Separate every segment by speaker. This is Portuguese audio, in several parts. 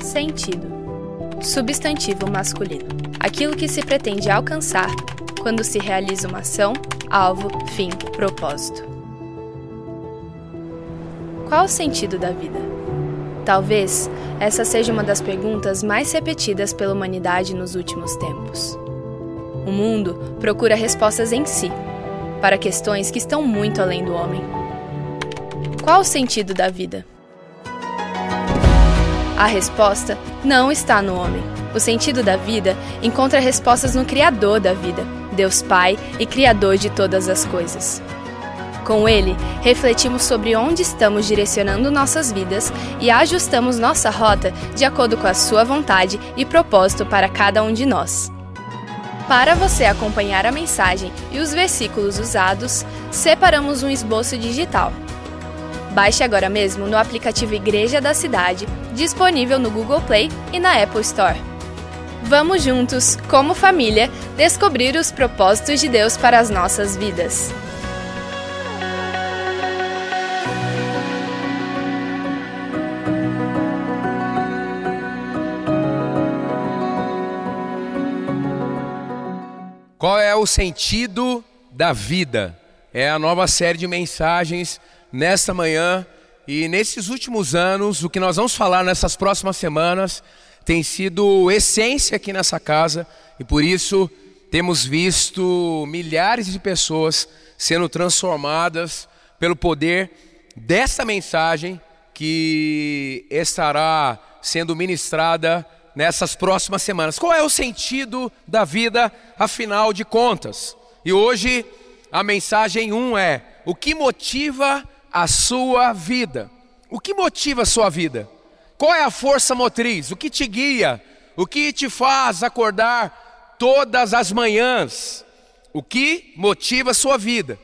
Speaker 1: Sentido. Substantivo masculino. Aquilo que se pretende alcançar quando se realiza uma ação, alvo, fim, propósito. Qual o sentido da vida? Talvez essa seja uma das perguntas mais repetidas pela humanidade nos últimos tempos. O mundo procura respostas em si, para questões que estão muito além do homem. Qual o sentido da vida? A resposta não está no homem. O sentido da vida encontra respostas no Criador da vida, Deus Pai e Criador de todas as coisas. Com ele, refletimos sobre onde estamos direcionando nossas vidas e ajustamos nossa rota de acordo com a sua vontade e propósito para cada um de nós. Para você acompanhar a mensagem e os versículos usados, separamos um esboço digital. Baixe agora mesmo no aplicativo Igreja da Cidade, disponível no Google Play e na Apple Store. Vamos juntos, como família, descobrir os propósitos de Deus para as nossas vidas.
Speaker 2: Qual é o sentido da vida? É a nova série de mensagens nesta manhã e nesses últimos anos, o que nós vamos falar nessas próximas semanas tem sido essência aqui nessa casa e por isso temos visto milhares de pessoas sendo transformadas pelo poder desta mensagem que estará sendo ministrada nessas próximas semanas. Qual é o sentido da vida, afinal de contas? E hoje a mensagem 1 um é: o que motiva a sua vida? O que motiva a sua vida? Qual é a força motriz? O que te guia? O que te faz acordar todas as manhãs? O que motiva a sua vida?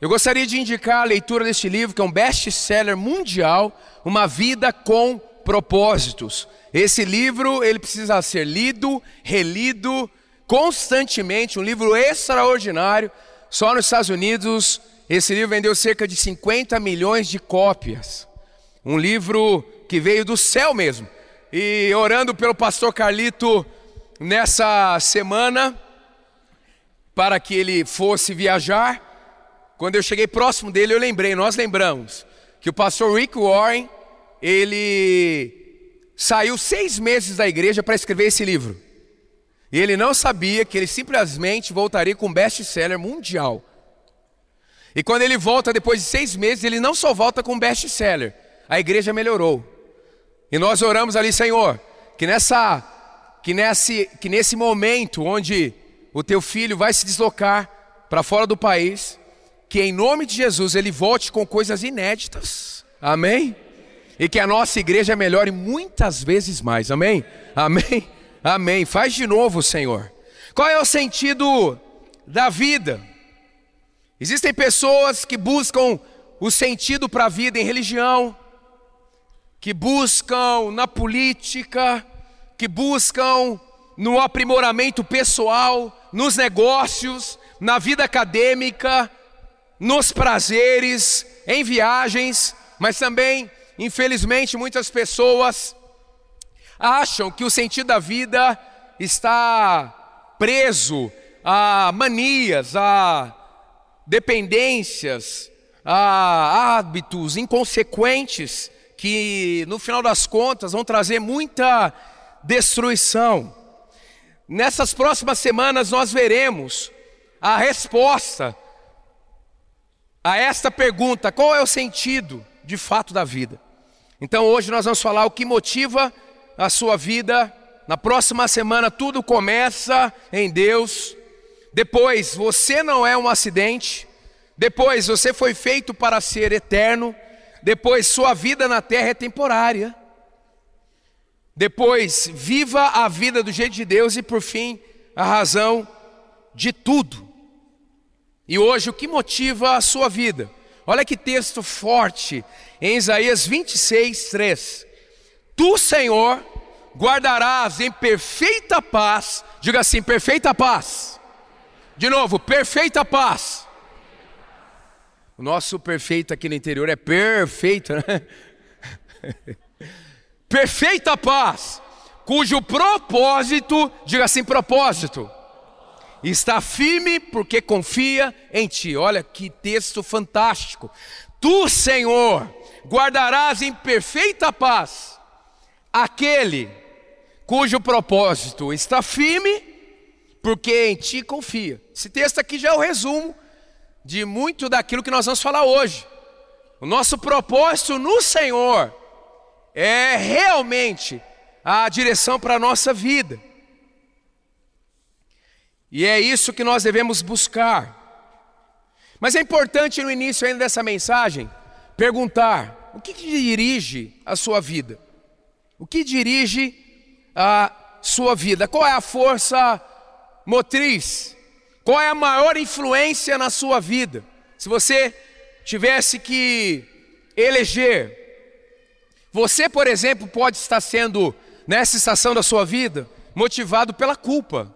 Speaker 2: Eu gostaria de indicar a leitura deste livro, que é um best-seller mundial, Uma Vida com Propósitos. Esse livro, ele precisa ser lido, relido constantemente, um livro extraordinário. Só nos Estados Unidos, esse livro vendeu cerca de 50 milhões de cópias. Um livro que veio do céu mesmo. E orando pelo pastor Carlito nessa semana, para que ele fosse viajar, quando eu cheguei próximo dele, eu lembrei, nós lembramos, que o pastor Rick Warren, ele saiu seis meses da igreja para escrever esse livro. E ele não sabia que ele simplesmente voltaria com um best-seller mundial. E quando ele volta depois de seis meses, ele não só volta com best-seller, a igreja melhorou. E nós oramos ali, Senhor, que nessa que nesse que nesse momento onde o teu filho vai se deslocar para fora do país, que em nome de Jesus ele volte com coisas inéditas. Amém? E que a nossa igreja melhore muitas vezes mais. Amém? Amém? Amém. Faz de novo, Senhor. Qual é o sentido da vida? Existem pessoas que buscam o sentido para a vida em religião, que buscam na política, que buscam no aprimoramento pessoal, nos negócios, na vida acadêmica, nos prazeres, em viagens, mas também, infelizmente, muitas pessoas acham que o sentido da vida está preso a manias, a dependências, a hábitos inconsequentes que no final das contas vão trazer muita destruição. Nessas próximas semanas nós veremos a resposta a esta pergunta: qual é o sentido de fato da vida? Então hoje nós vamos falar o que motiva a sua vida. Na próxima semana tudo começa em Deus. Depois, você não é um acidente. Depois, você foi feito para ser eterno. Depois, sua vida na terra é temporária. Depois, viva a vida do jeito de Deus. E por fim, a razão de tudo. E hoje, o que motiva a sua vida? Olha que texto forte em Isaías 26, 3. Tu, Senhor, guardarás em perfeita paz. Diga assim: perfeita paz. De novo, perfeita paz o nosso perfeito aqui no interior é perfeito, né? perfeita paz, cujo propósito, diga assim, propósito, está firme porque confia em ti. Olha que texto fantástico. Tu, Senhor, guardarás em perfeita paz aquele cujo propósito está firme porque em ti confia. Esse texto aqui já é o resumo de muito daquilo que nós vamos falar hoje. O nosso propósito no Senhor é realmente a direção para a nossa vida. E é isso que nós devemos buscar. Mas é importante no início ainda dessa mensagem perguntar: o que, que dirige a sua vida? O que dirige a sua vida? Qual é a força motriz? Qual é a maior influência na sua vida? Se você tivesse que eleger, você, por exemplo, pode estar sendo, nessa estação da sua vida, motivado pela culpa.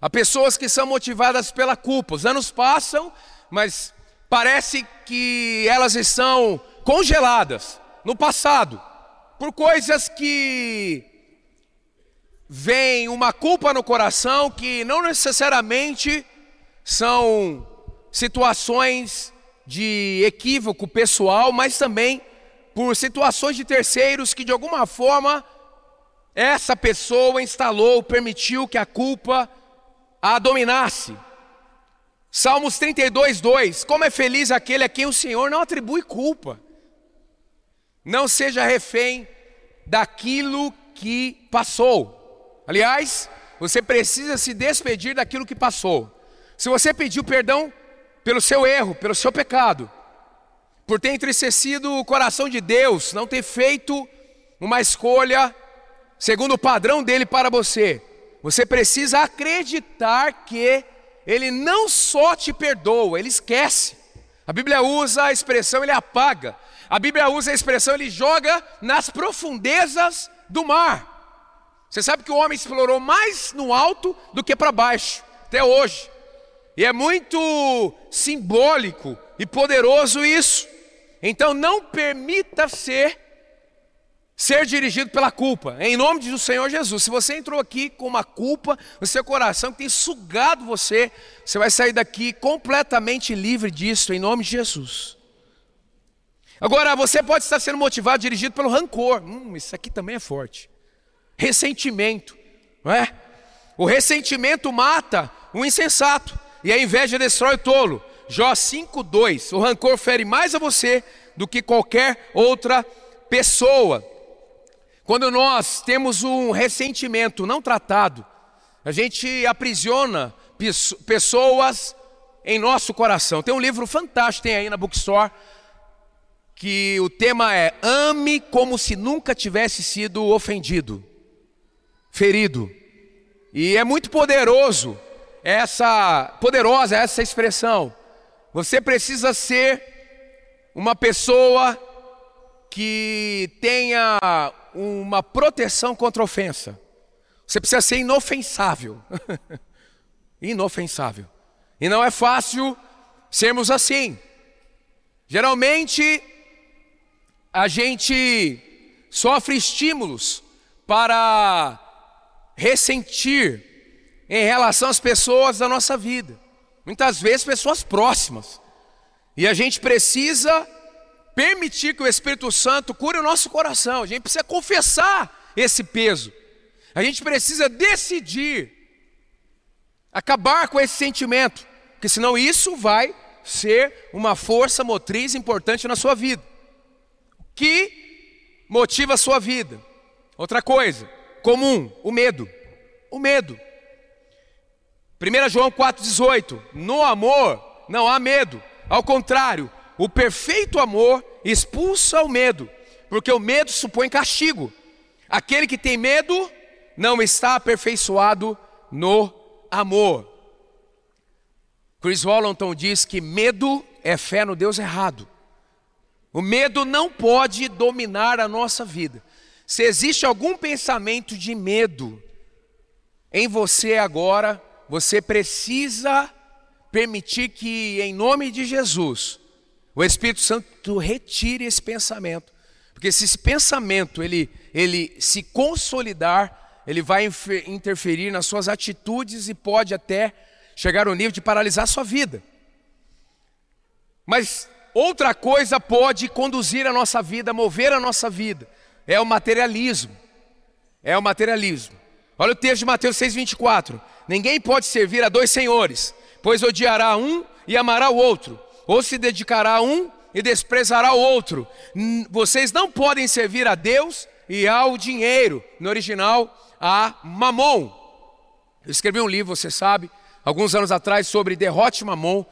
Speaker 2: Há pessoas que são motivadas pela culpa. Os anos passam, mas parece que elas estão congeladas no passado por coisas que vem uma culpa no coração que não necessariamente são situações de equívoco pessoal, mas também por situações de terceiros que de alguma forma essa pessoa instalou, permitiu que a culpa a dominasse. Salmos 32, 2: Como é feliz aquele a quem o Senhor não atribui culpa. Não seja refém daquilo que passou. Aliás, você precisa se despedir daquilo que passou. Se você pediu perdão pelo seu erro, pelo seu pecado, por ter entristecido o coração de Deus, não ter feito uma escolha segundo o padrão dele para você, você precisa acreditar que ele não só te perdoa, ele esquece. A Bíblia usa a expressão ele apaga. A Bíblia usa a expressão ele joga nas profundezas do mar. Você sabe que o homem explorou mais no alto do que para baixo, até hoje. E é muito simbólico e poderoso isso. Então não permita ser ser dirigido pela culpa, em nome do Senhor Jesus. Se você entrou aqui com uma culpa no seu coração que tem sugado você, você vai sair daqui completamente livre disso, em nome de Jesus. Agora, você pode estar sendo motivado, dirigido pelo rancor. Hum, isso aqui também é forte. Ressentimento, não é? O ressentimento mata o insensato e a inveja destrói o tolo. Jó 5:2. O rancor fere mais a você do que qualquer outra pessoa. Quando nós temos um ressentimento não tratado, a gente aprisiona pessoas em nosso coração. Tem um livro fantástico, tem aí na bookstore, que o tema é Ame como se nunca tivesse sido ofendido, ferido. E é muito poderoso essa poderosa essa expressão. Você precisa ser uma pessoa que tenha uma proteção contra ofensa. Você precisa ser inofensável. inofensável. E não é fácil sermos assim. Geralmente, a gente sofre estímulos para ressentir em relação às pessoas da nossa vida. Muitas vezes, pessoas próximas. E a gente precisa permitir que o Espírito Santo cure o nosso coração. A gente precisa confessar esse peso. A gente precisa decidir acabar com esse sentimento, porque senão isso vai ser uma força motriz importante na sua vida. Que motiva a sua vida? Outra coisa, comum, o medo. O medo. 1 João 4,18: No amor não há medo, ao contrário, o perfeito amor expulsa o medo, porque o medo supõe castigo. Aquele que tem medo não está aperfeiçoado no amor. Chris Wallenton diz que medo é fé no Deus errado. O medo não pode dominar a nossa vida. Se existe algum pensamento de medo em você agora, você precisa permitir que, em nome de Jesus, o Espírito Santo retire esse pensamento. Porque se esse pensamento ele, ele se consolidar, ele vai interferir nas suas atitudes e pode até chegar ao nível de paralisar a sua vida. Mas outra coisa pode conduzir a nossa vida, mover a nossa vida, é o materialismo. É o materialismo. Olha o texto de Mateus 6,24. Ninguém pode servir a dois senhores, pois odiará um e amará o outro, ou se dedicará a um e desprezará o outro. Vocês não podem servir a Deus e ao dinheiro, no original, a mamon. Eu escrevi um livro, você sabe, alguns anos atrás, sobre derrote mamon.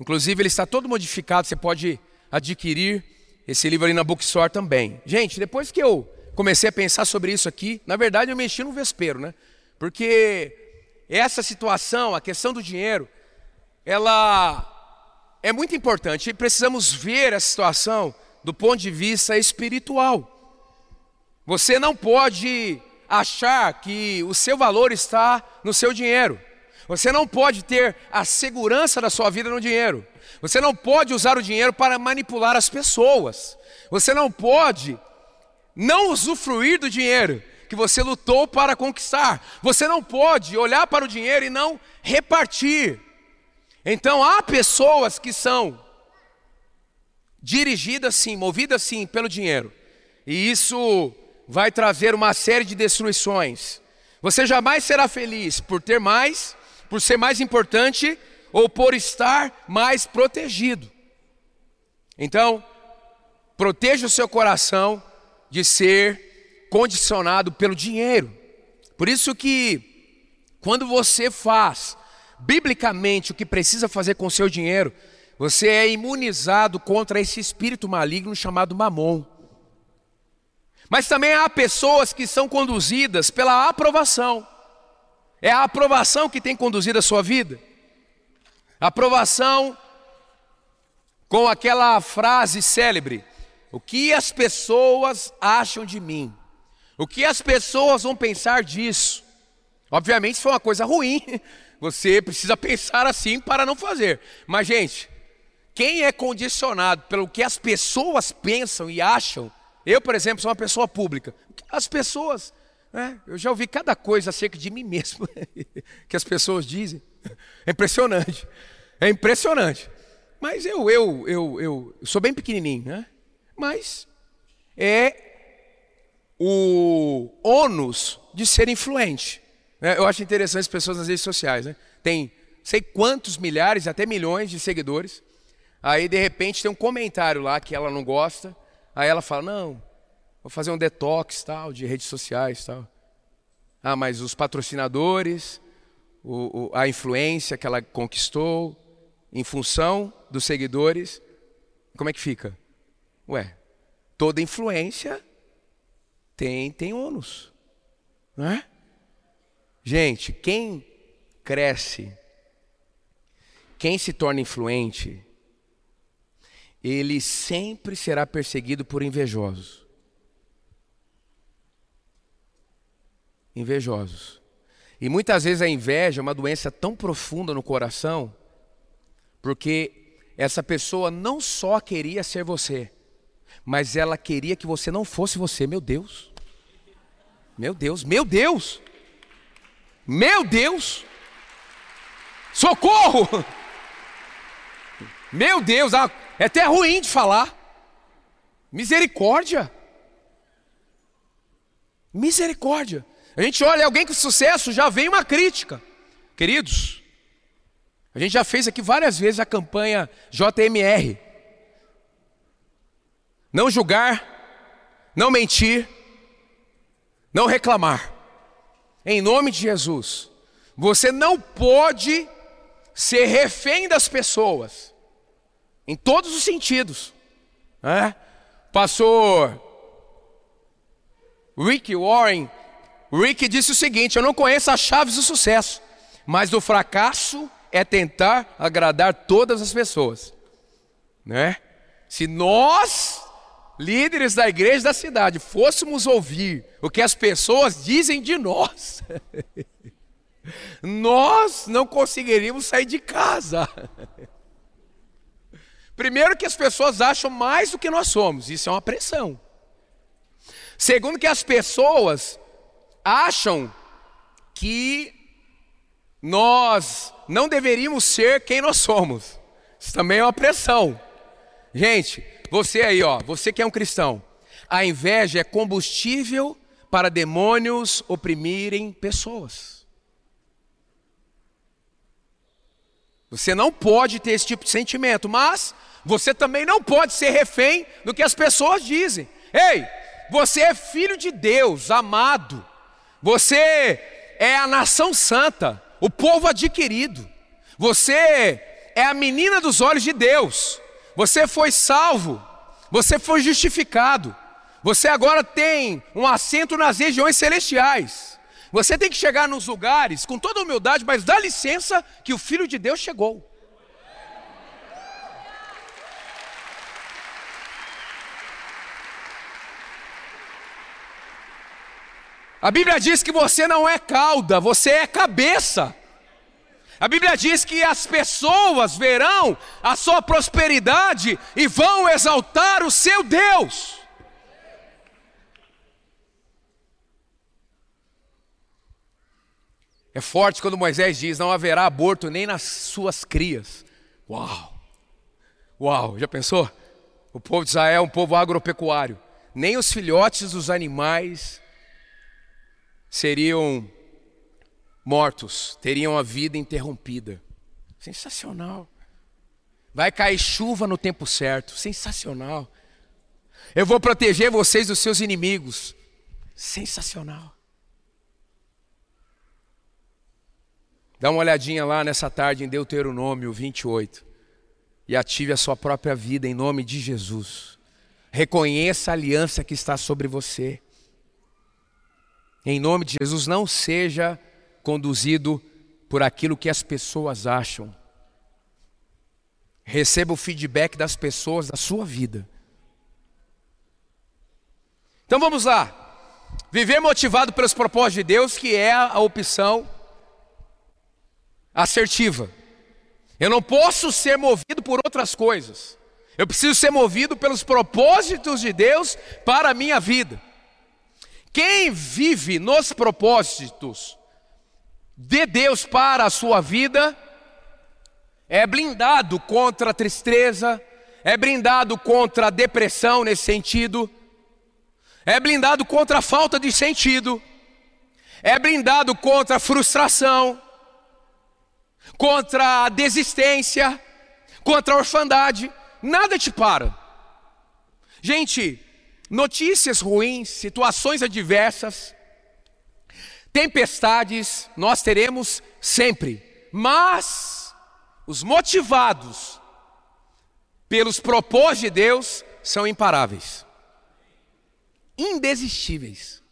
Speaker 2: Inclusive, ele está todo modificado, você pode adquirir esse livro ali na Bookstore também. Gente, depois que eu comecei a pensar sobre isso aqui, na verdade eu mexi no vespeiro, né? Porque essa situação, a questão do dinheiro, ela é muito importante e precisamos ver a situação do ponto de vista espiritual. Você não pode achar que o seu valor está no seu dinheiro. Você não pode ter a segurança da sua vida no dinheiro. Você não pode usar o dinheiro para manipular as pessoas. Você não pode não usufruir do dinheiro que você lutou para conquistar. Você não pode olhar para o dinheiro e não repartir. Então há pessoas que são dirigidas sim, movidas sim pelo dinheiro. E isso vai trazer uma série de destruições. Você jamais será feliz por ter mais, por ser mais importante ou por estar mais protegido. Então, proteja o seu coração de ser condicionado pelo dinheiro. Por isso que quando você faz biblicamente o que precisa fazer com o seu dinheiro, você é imunizado contra esse espírito maligno chamado mamon. Mas também há pessoas que são conduzidas pela aprovação. É a aprovação que tem conduzido a sua vida. Aprovação com aquela frase célebre: O que as pessoas acham de mim? O que as pessoas vão pensar disso? Obviamente, isso foi uma coisa ruim, você precisa pensar assim para não fazer. Mas, gente, quem é condicionado pelo que as pessoas pensam e acham, eu, por exemplo, sou uma pessoa pública. As pessoas, né, eu já ouvi cada coisa acerca de mim mesmo que as pessoas dizem. É impressionante. É impressionante. Mas eu, eu, eu, eu sou bem pequenininho, né? Mas é o ônus de ser influente. É, eu acho interessante as pessoas nas redes sociais, né? Tem sei quantos milhares, até milhões de seguidores. Aí de repente tem um comentário lá que ela não gosta. Aí ela fala: "Não, vou fazer um detox tal de redes sociais, tal". Ah, mas os patrocinadores, o, o, a influência que ela conquistou em função dos seguidores, como é que fica? Ué, toda influência tem tem ônus, não é? Gente, quem cresce, quem se torna influente, ele sempre será perseguido por invejosos. Invejosos. E muitas vezes a inveja é uma doença tão profunda no coração, porque essa pessoa não só queria ser você, mas ela queria que você não fosse você. Meu Deus. Meu Deus, meu Deus. Meu Deus! Socorro! Meu Deus, ah, é até ruim de falar. Misericórdia. Misericórdia. A gente olha alguém com sucesso, já vem uma crítica. Queridos, a gente já fez aqui várias vezes a campanha JMR. Não julgar, não mentir, não reclamar em nome de Jesus. Você não pode ser refém das pessoas, em todos os sentidos. Né? Pastor Rick Warren, Rick disse o seguinte: Eu não conheço as chaves do sucesso, mas o fracasso é tentar agradar todas as pessoas. Né? Se nós líderes da igreja da cidade, fôssemos ouvir o que as pessoas dizem de nós, nós não conseguiríamos sair de casa. Primeiro que as pessoas acham mais do que nós somos, isso é uma pressão. Segundo, que as pessoas acham que nós não deveríamos ser quem nós somos. Isso também é uma pressão. Gente, você aí, ó, você que é um cristão, a inveja é combustível para demônios oprimirem pessoas. Você não pode ter esse tipo de sentimento, mas você também não pode ser refém do que as pessoas dizem. Ei, você é filho de Deus, amado. Você é a nação santa, o povo adquirido. Você é a menina dos olhos de Deus. Você foi salvo. Você foi justificado. Você agora tem um assento nas regiões celestiais. Você tem que chegar nos lugares com toda humildade, mas dá licença que o Filho de Deus chegou. A Bíblia diz que você não é cauda, você é cabeça. A Bíblia diz que as pessoas verão a sua prosperidade e vão exaltar o seu Deus. É forte quando Moisés diz: Não haverá aborto nem nas suas crias. Uau! Uau! Já pensou? O povo de Israel é um povo agropecuário. Nem os filhotes dos animais seriam mortos, teriam a vida interrompida. Sensacional. Vai cair chuva no tempo certo. Sensacional. Eu vou proteger vocês dos seus inimigos. Sensacional. Dá uma olhadinha lá nessa tarde em Deuteronômio 28 e ative a sua própria vida em nome de Jesus. Reconheça a aliança que está sobre você. Em nome de Jesus, não seja conduzido por aquilo que as pessoas acham. Receba o feedback das pessoas da sua vida. Então vamos lá. Viver motivado pelos propósitos de Deus, que é a opção assertiva. Eu não posso ser movido por outras coisas. Eu preciso ser movido pelos propósitos de Deus para a minha vida. Quem vive nos propósitos de Deus para a sua vida é blindado contra a tristeza, é blindado contra a depressão nesse sentido, é blindado contra a falta de sentido, é blindado contra a frustração, contra a desistência, contra a orfandade, nada te para. Gente, notícias ruins, situações adversas, tempestades, nós teremos sempre, mas os motivados pelos propósitos de Deus são imparáveis, indesistíveis,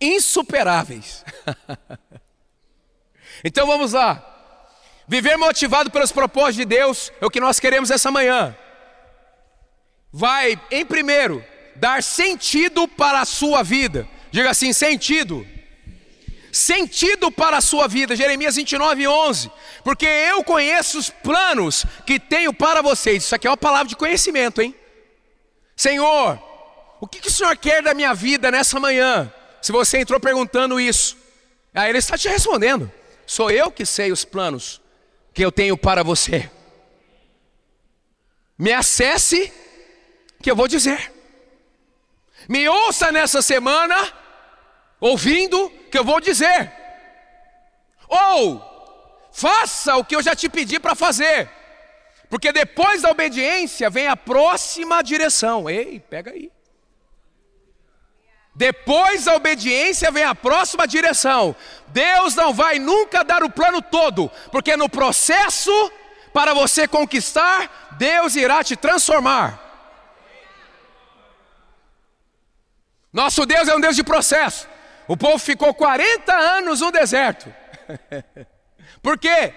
Speaker 2: insuperáveis. então vamos lá. Viver motivado pelos propósitos de Deus é o que nós queremos essa manhã. Vai, em primeiro, dar sentido para a sua vida. Diga assim: sentido. Sentido para a sua vida. Jeremias 29, 11. Porque eu conheço os planos que tenho para vocês. Isso aqui é uma palavra de conhecimento, hein? Senhor, o que, que o Senhor quer da minha vida nessa manhã? Se você entrou perguntando isso, aí Ele está te respondendo. Sou eu que sei os planos que eu tenho para você. Me acesse, que eu vou dizer. Me ouça nessa semana, ouvindo, que eu vou dizer. Ou, faça o que eu já te pedi para fazer. Porque depois da obediência vem a próxima direção. Ei, pega aí. Depois da obediência vem a próxima direção. Deus não vai nunca dar o plano todo, porque no processo para você conquistar, Deus irá te transformar. Nosso Deus é um Deus de processo. O povo ficou 40 anos no deserto. Por quê?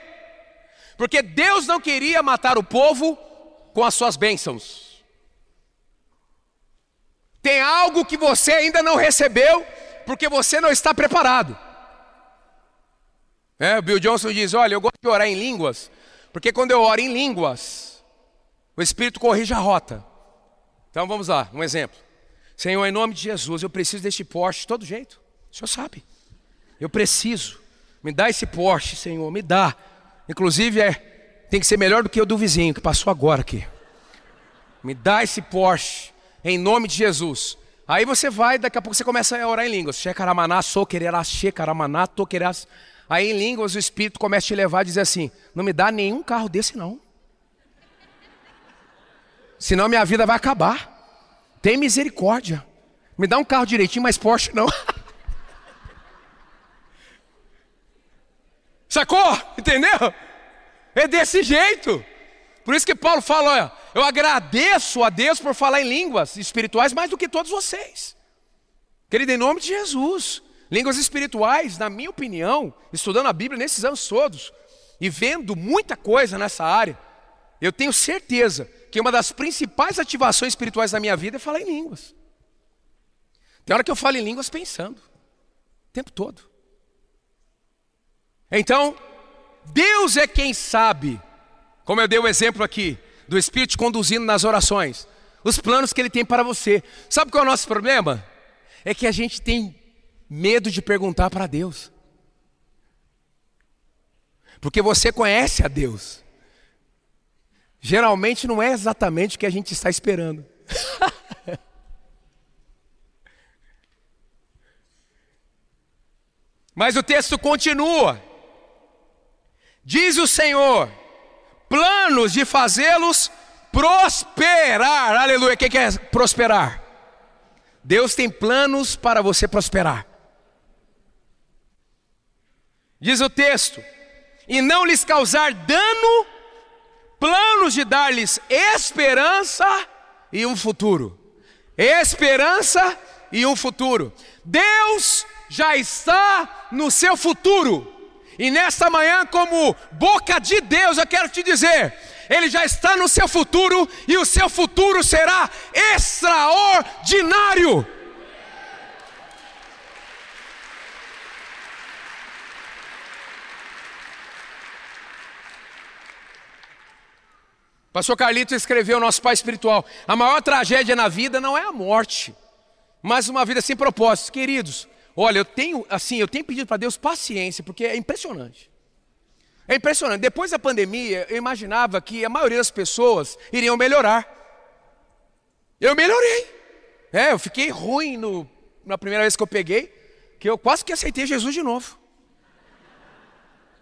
Speaker 2: Porque Deus não queria matar o povo com as suas bênçãos. Tem algo que você ainda não recebeu, porque você não está preparado. É, o Bill Johnson diz: Olha, eu gosto de orar em línguas, porque quando eu oro em línguas, o Espírito corrige a rota. Então vamos lá, um exemplo. Senhor, em nome de Jesus, eu preciso deste Porsche de todo jeito. O Senhor sabe. Eu preciso. Me dá esse Porsche, Senhor, me dá. Inclusive, é, tem que ser melhor do que o do vizinho que passou agora aqui. Me dá esse Porsche, em nome de Jesus. Aí você vai, daqui a pouco você começa a orar em línguas. Shekaramaná, soquererá, shekaramaná, toquerás. Aí em línguas o Espírito começa a te levar e dizer assim: Não me dá nenhum carro desse não. Senão minha vida vai acabar. Tem misericórdia. Me dá um carro direitinho, mas Porsche não. Sacou? Entendeu? É desse jeito. Por isso que Paulo fala: olha, eu agradeço a Deus por falar em línguas espirituais mais do que todos vocês. Querido, em nome de Jesus. Línguas espirituais, na minha opinião, estudando a Bíblia nesses anos todos e vendo muita coisa nessa área, eu tenho certeza que uma das principais ativações espirituais da minha vida é falar em línguas. Tem hora que eu falo em línguas pensando, o tempo todo. Então, Deus é quem sabe, como eu dei o exemplo aqui, do Espírito conduzindo nas orações, os planos que Ele tem para você. Sabe qual é o nosso problema? É que a gente tem medo de perguntar para Deus. Porque você conhece a Deus. Geralmente não é exatamente o que a gente está esperando. Mas o texto continua. Diz o Senhor: planos de fazê-los prosperar. Aleluia. O que é prosperar? Deus tem planos para você prosperar. Diz o texto: e não lhes causar dano, planos de dar-lhes esperança e um futuro. Esperança e um futuro. Deus já está no seu futuro. E nesta manhã, como boca de Deus, eu quero te dizer: Ele já está no seu futuro e o seu futuro será extraordinário. Pastor Carlito escreveu, nosso pai espiritual: a maior tragédia na vida não é a morte, mas uma vida sem propósito. Queridos, olha, eu tenho, assim, eu tenho pedido para Deus paciência, porque é impressionante. É impressionante. Depois da pandemia, eu imaginava que a maioria das pessoas iriam melhorar. Eu melhorei. É, eu fiquei ruim no, na primeira vez que eu peguei, que eu quase que aceitei Jesus de novo.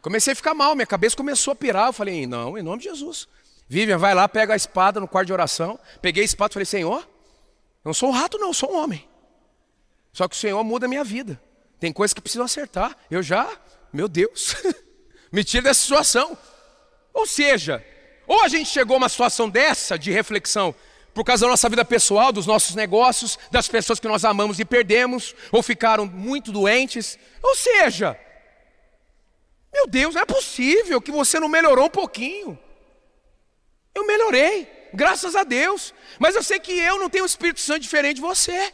Speaker 2: Comecei a ficar mal, minha cabeça começou a pirar. Eu falei, não, em nome de Jesus. Vivian, vai lá, pega a espada no quarto de oração. Peguei a espada e falei, Senhor, eu não sou um rato, não, eu sou um homem. Só que o Senhor muda a minha vida. Tem coisas que precisam acertar. Eu já, meu Deus, me tira dessa situação. Ou seja, ou a gente chegou a uma situação dessa de reflexão por causa da nossa vida pessoal, dos nossos negócios, das pessoas que nós amamos e perdemos, ou ficaram muito doentes. Ou seja, meu Deus, não é possível que você não melhorou um pouquinho. Eu melhorei, graças a Deus. Mas eu sei que eu não tenho o Espírito Santo diferente de você.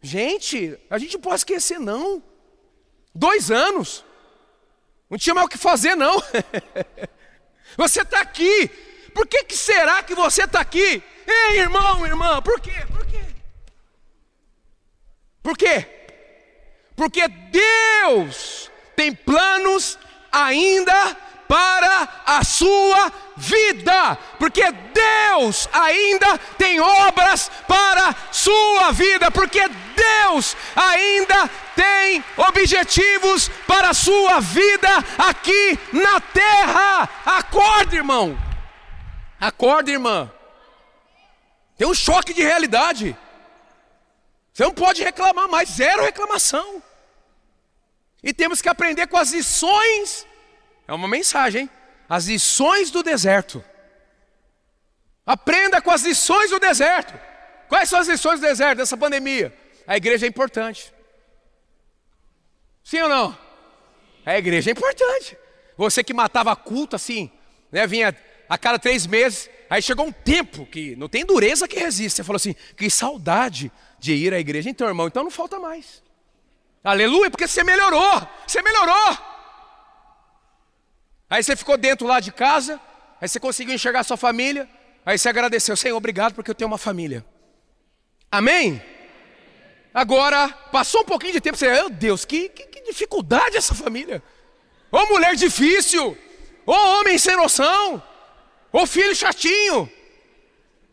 Speaker 2: Gente, a gente não pode esquecer, não. Dois anos. Não tinha mais o que fazer, não. você está aqui. Por que, que será que você está aqui? Ei, irmão, irmã, por quê? Por quê? Por quê? Porque Deus tem planos ainda para a sua vida, porque Deus ainda tem obras para a sua vida, porque Deus ainda tem objetivos para a sua vida aqui na terra. Acorda, irmão. Acorda, irmã. Tem um choque de realidade. Você não pode reclamar mais, zero reclamação. E temos que aprender com as lições é uma mensagem, hein? As lições do deserto. Aprenda com as lições do deserto. Quais são as lições do deserto dessa pandemia? A igreja é importante. Sim ou não? A igreja é importante. Você que matava culto assim, né, vinha a cada três meses, aí chegou um tempo que não tem dureza que resiste. Você falou assim, que saudade de ir à igreja. Então, irmão, então não falta mais. Aleluia, porque você melhorou, você melhorou. Aí você ficou dentro lá de casa, aí você conseguiu enxergar sua família, aí você agradeceu, Senhor, obrigado porque eu tenho uma família. Amém? Agora, passou um pouquinho de tempo, você, meu Deus, que, que, que dificuldade essa família. Ô mulher difícil, ô homem sem noção, ô filho chatinho.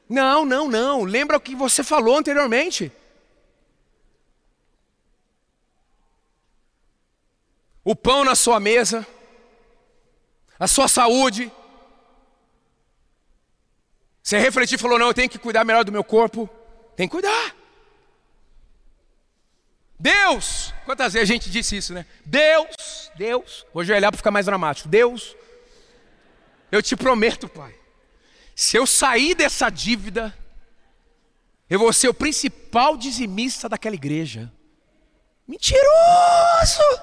Speaker 2: Não, não, não. Lembra o que você falou anteriormente. O pão na sua mesa, a sua saúde. Você refletiu e falou: não, eu tenho que cuidar melhor do meu corpo. Tem que cuidar. Deus, quantas vezes a gente disse isso, né? Deus, Deus, vou ajoelhar para ficar mais dramático. Deus, eu te prometo, Pai, se eu sair dessa dívida, eu vou ser o principal dizimista daquela igreja. Mentiroso!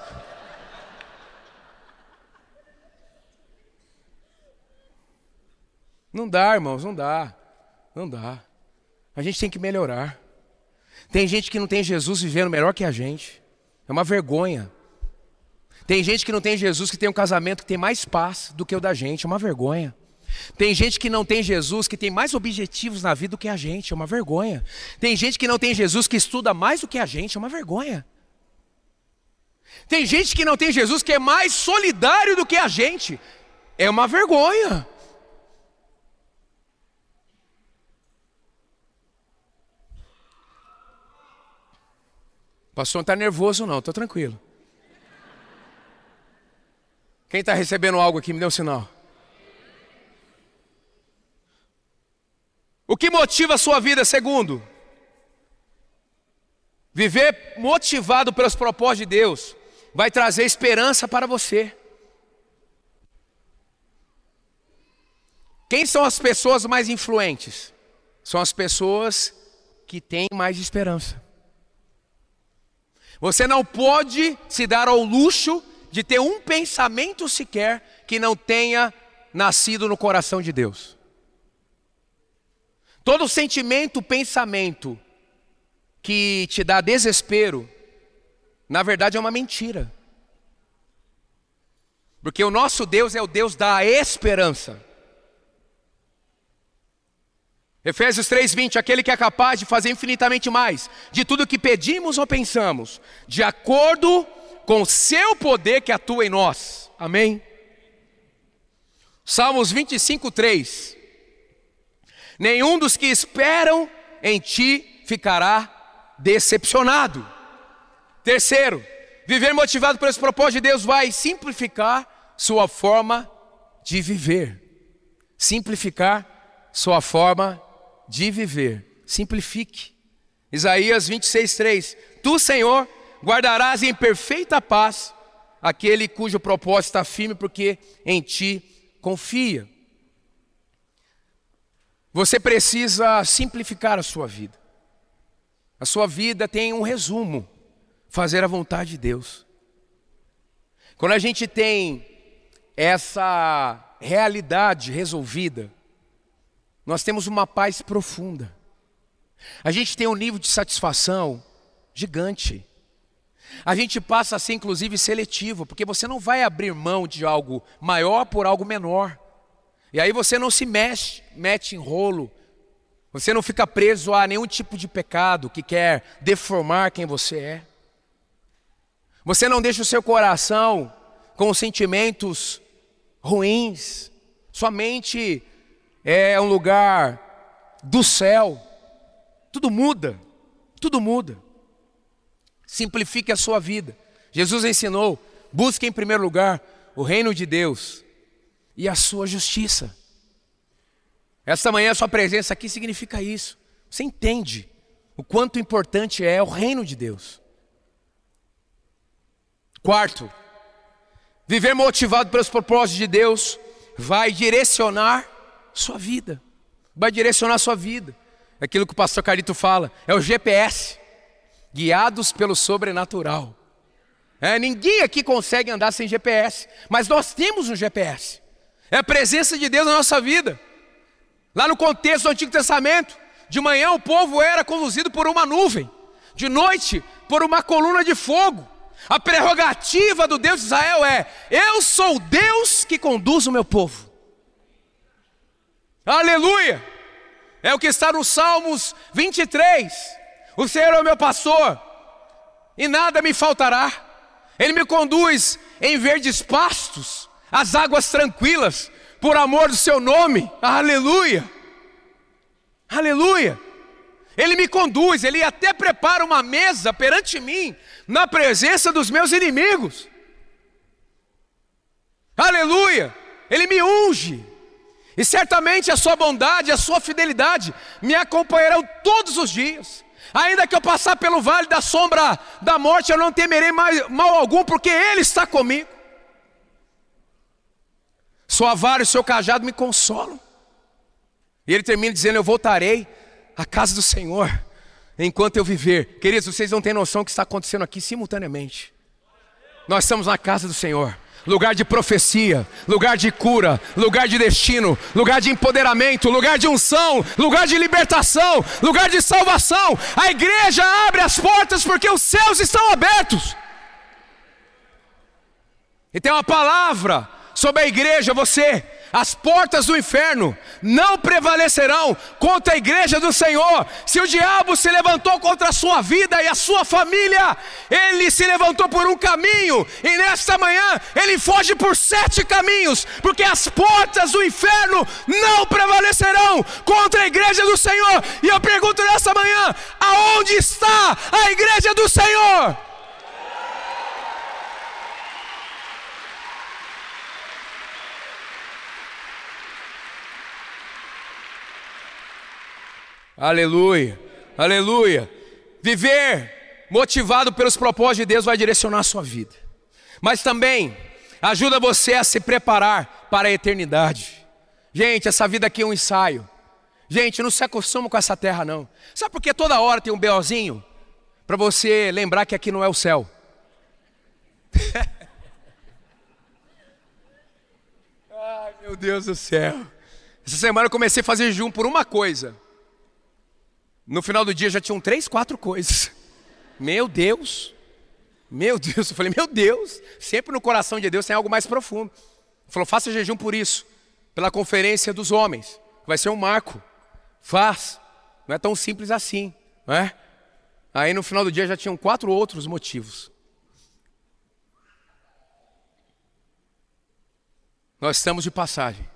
Speaker 2: Não dá, irmãos, não dá. Não dá. A gente tem que melhorar. Tem gente que não tem Jesus vivendo melhor que a gente. É uma vergonha. Tem gente que não tem Jesus que tem um casamento que tem mais paz do que o da gente. É uma vergonha. Tem gente que não tem Jesus que tem mais objetivos na vida do que a gente. É uma vergonha. Tem gente que não tem Jesus que estuda mais do que a gente. É uma vergonha. Tem gente que não tem Jesus que é mais solidário do que a gente. É uma vergonha. Pastor não está nervoso, não, estou tranquilo. Quem está recebendo algo aqui, me dê um sinal. O que motiva a sua vida, segundo? Viver motivado pelos propósitos de Deus vai trazer esperança para você. Quem são as pessoas mais influentes? São as pessoas que têm mais esperança. Você não pode se dar ao luxo de ter um pensamento sequer que não tenha nascido no coração de Deus. Todo sentimento, pensamento que te dá desespero, na verdade é uma mentira. Porque o nosso Deus é o Deus da esperança. Efésios 3:20, aquele que é capaz de fazer infinitamente mais de tudo que pedimos ou pensamos, de acordo com o seu poder que atua em nós. Amém. Salmos 25:3. Nenhum dos que esperam em ti ficará decepcionado. Terceiro, viver motivado por esse propósito de Deus vai simplificar sua forma de viver. Simplificar sua forma de viver. Simplifique. Isaías 26, 3. Tu, Senhor, guardarás em perfeita paz aquele cujo propósito está firme, porque em ti confia. Você precisa simplificar a sua vida. A sua vida tem um resumo: fazer a vontade de Deus. Quando a gente tem essa realidade resolvida, nós temos uma paz profunda. A gente tem um nível de satisfação gigante. A gente passa a ser inclusive seletivo, porque você não vai abrir mão de algo maior por algo menor. E aí você não se mexe, mete em rolo. Você não fica preso a nenhum tipo de pecado que quer deformar quem você é. Você não deixa o seu coração com sentimentos ruins. Sua mente é um lugar do céu. Tudo muda, tudo muda. Simplifique a sua vida. Jesus ensinou: busque em primeiro lugar o reino de Deus e a sua justiça. Esta manhã, a sua presença aqui significa isso. Você entende o quanto importante é o reino de Deus. Quarto, viver motivado pelos propósitos de Deus vai direcionar sua vida, vai direcionar sua vida. Aquilo que o pastor Carito fala, é o GPS, guiados pelo sobrenatural. É, ninguém aqui consegue andar sem GPS, mas nós temos um GPS. É a presença de Deus na nossa vida. Lá no contexto do Antigo Testamento, de manhã o povo era conduzido por uma nuvem, de noite por uma coluna de fogo. A prerrogativa do Deus de Israel é: eu sou o Deus que conduz o meu povo. Aleluia! É o que está no Salmos 23. O Senhor é o meu pastor, e nada me faltará. Ele me conduz em verdes pastos, as águas tranquilas, por amor do seu nome. Aleluia! Aleluia! Ele me conduz, ele até prepara uma mesa perante mim, na presença dos meus inimigos. Aleluia! Ele me unge. E certamente a sua bondade, a sua fidelidade me acompanharão todos os dias. Ainda que eu passar pelo vale da sombra da morte, eu não temerei mal algum, porque Ele está comigo. Sua vara e seu cajado me consolam. E ele termina dizendo: Eu voltarei à casa do Senhor enquanto eu viver. Queridos, vocês não têm noção do que está acontecendo aqui simultaneamente. Nós estamos na casa do Senhor lugar de profecia, lugar de cura, lugar de destino, lugar de empoderamento, lugar de unção, lugar de libertação, lugar de salvação. A igreja abre as portas porque os céus estão abertos. E tem uma palavra sobre a igreja, você as portas do inferno não prevalecerão contra a igreja do Senhor. Se o diabo se levantou contra a sua vida e a sua família, ele se levantou por um caminho, e nesta manhã ele foge por sete caminhos, porque as portas do inferno não prevalecerão contra a igreja do Senhor. E eu pergunto nesta manhã: aonde está a igreja do Senhor? Aleluia, aleluia. Viver motivado pelos propósitos de Deus vai direcionar a sua vida, mas também ajuda você a se preparar para a eternidade. Gente, essa vida aqui é um ensaio. Gente, não se acostuma com essa terra, não. Sabe por que toda hora tem um beozinho? Para você lembrar que aqui não é o céu. Ai, meu Deus do céu. Essa semana eu comecei a fazer jejum por uma coisa. No final do dia já tinham três, quatro coisas. Meu Deus, meu Deus, eu falei, meu Deus, sempre no coração de Deus tem algo mais profundo. Ele falou, faça jejum por isso, pela conferência dos homens, vai ser um marco. Faz, não é tão simples assim, não é? Aí no final do dia já tinham quatro outros motivos. Nós estamos de passagem.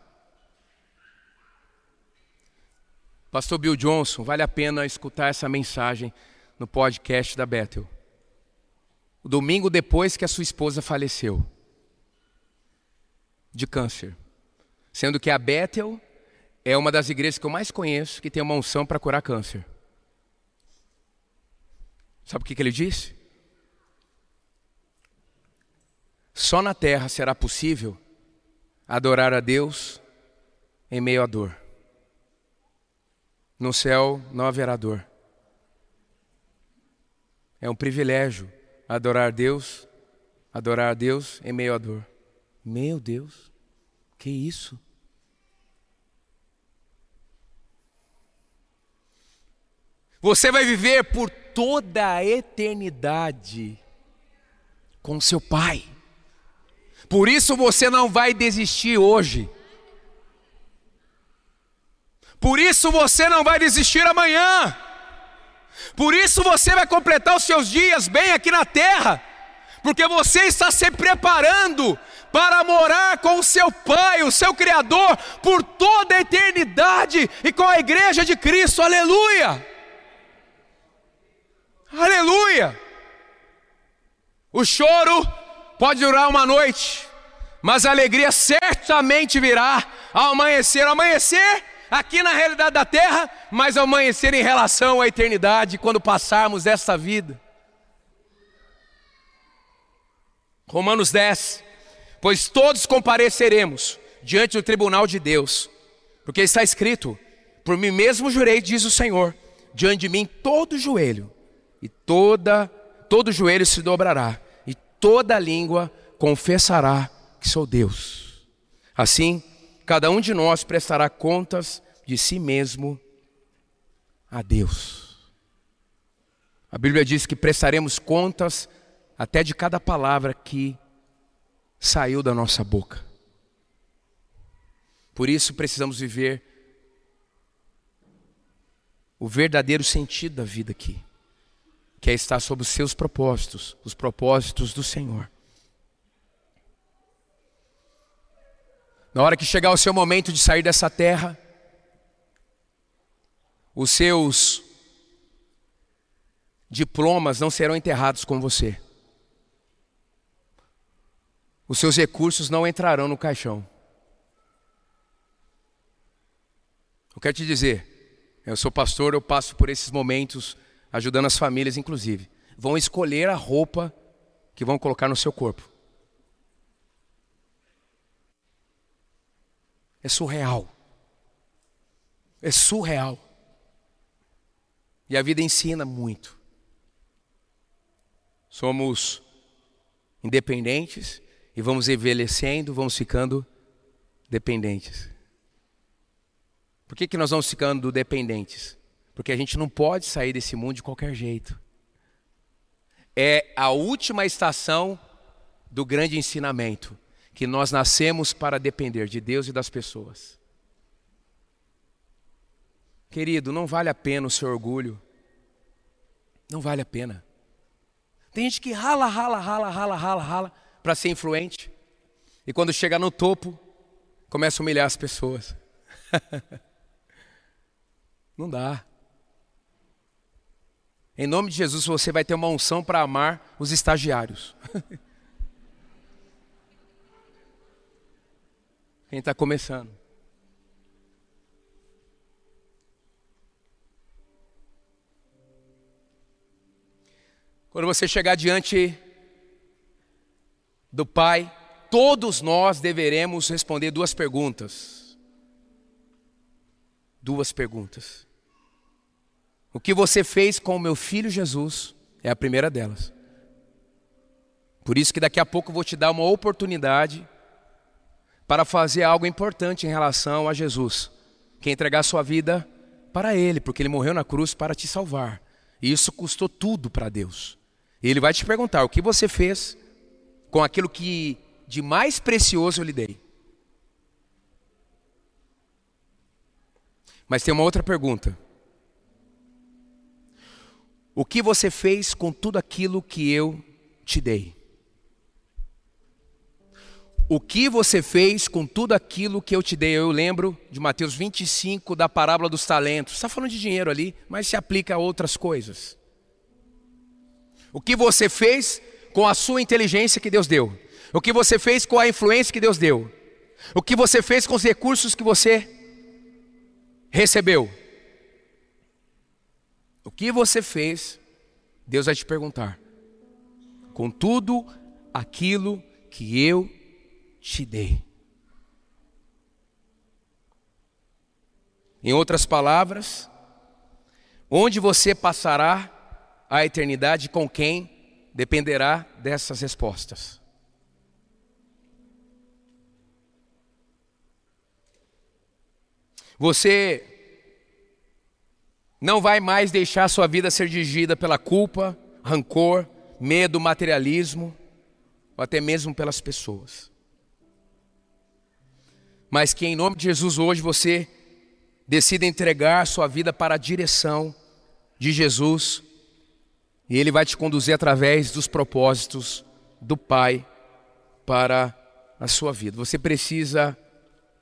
Speaker 2: Pastor Bill Johnson, vale a pena escutar essa mensagem no podcast da Bethel. O domingo depois que a sua esposa faleceu de câncer. Sendo que a Bethel é uma das igrejas que eu mais conheço que tem uma unção para curar câncer. Sabe o que, que ele disse? Só na terra será possível adorar a Deus em meio à dor. No céu não haverá dor. É um privilégio adorar Deus, adorar Deus em meio à dor. Meu Deus, que isso? Você vai viver por toda a eternidade com seu Pai. Por isso você não vai desistir hoje. Por isso você não vai desistir amanhã. Por isso você vai completar os seus dias bem aqui na terra. Porque você está se preparando para morar com o seu Pai, o seu Criador, por toda a eternidade e com a igreja de Cristo. Aleluia! Aleluia! O choro pode durar uma noite, mas a alegria certamente virá ao amanhecer. Amanhecer aqui na realidade da terra, mas amanhecer em relação à eternidade, quando passarmos esta vida. Romanos 10: Pois todos compareceremos diante do tribunal de Deus, porque está escrito: Por mim mesmo jurei, diz o Senhor, diante de mim todo joelho e toda todo joelho se dobrará e toda língua confessará que sou Deus. Assim, cada um de nós prestará contas de si mesmo a Deus. A Bíblia diz que prestaremos contas até de cada palavra que saiu da nossa boca. Por isso precisamos viver o verdadeiro sentido da vida aqui. quer estar sob os seus propósitos, os propósitos do Senhor. Na hora que chegar o seu momento de sair dessa terra, os seus diplomas não serão enterrados com você. Os seus recursos não entrarão no caixão. Eu quero te dizer, eu sou pastor, eu passo por esses momentos ajudando as famílias, inclusive. Vão escolher a roupa que vão colocar no seu corpo. É surreal. É surreal. E a vida ensina muito. Somos independentes e vamos envelhecendo, vamos ficando dependentes. Por que, que nós vamos ficando dependentes? Porque a gente não pode sair desse mundo de qualquer jeito. É a última estação do grande ensinamento, que nós nascemos para depender de Deus e das pessoas. Querido, não vale a pena o seu orgulho. Não vale a pena. Tem gente que rala, rala, rala, rala, rala, rala para ser influente. E quando chega no topo, começa a humilhar as pessoas. não dá. Em nome de Jesus, você vai ter uma unção para amar os estagiários. Quem está começando. Quando você chegar diante do Pai, todos nós deveremos responder duas perguntas. Duas perguntas. O que você fez com o meu filho Jesus é a primeira delas. Por isso que daqui a pouco eu vou te dar uma oportunidade para fazer algo importante em relação a Jesus, que é entregar sua vida para Ele, porque Ele morreu na cruz para te salvar. E isso custou tudo para Deus. E Ele vai te perguntar: o que você fez com aquilo que de mais precioso eu lhe dei? Mas tem uma outra pergunta. O que você fez com tudo aquilo que eu te dei? O que você fez com tudo aquilo que eu te dei? Eu lembro de Mateus 25, da parábola dos talentos. Está falando de dinheiro ali, mas se aplica a outras coisas. O que você fez com a sua inteligência que Deus deu? O que você fez com a influência que Deus deu? O que você fez com os recursos que você recebeu? O que você fez, Deus vai te perguntar. Com tudo aquilo que eu te dei. Em outras palavras, onde você passará a eternidade com quem dependerá dessas respostas. Você não vai mais deixar sua vida ser dirigida pela culpa, rancor, medo, materialismo, ou até mesmo pelas pessoas. Mas que em nome de Jesus hoje você decida entregar sua vida para a direção de Jesus, e Ele vai te conduzir através dos propósitos do Pai para a sua vida. Você precisa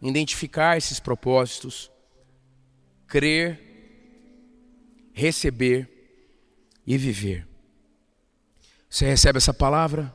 Speaker 2: identificar esses propósitos, crer receber e viver. Você recebe essa palavra?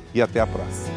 Speaker 3: e até a próxima.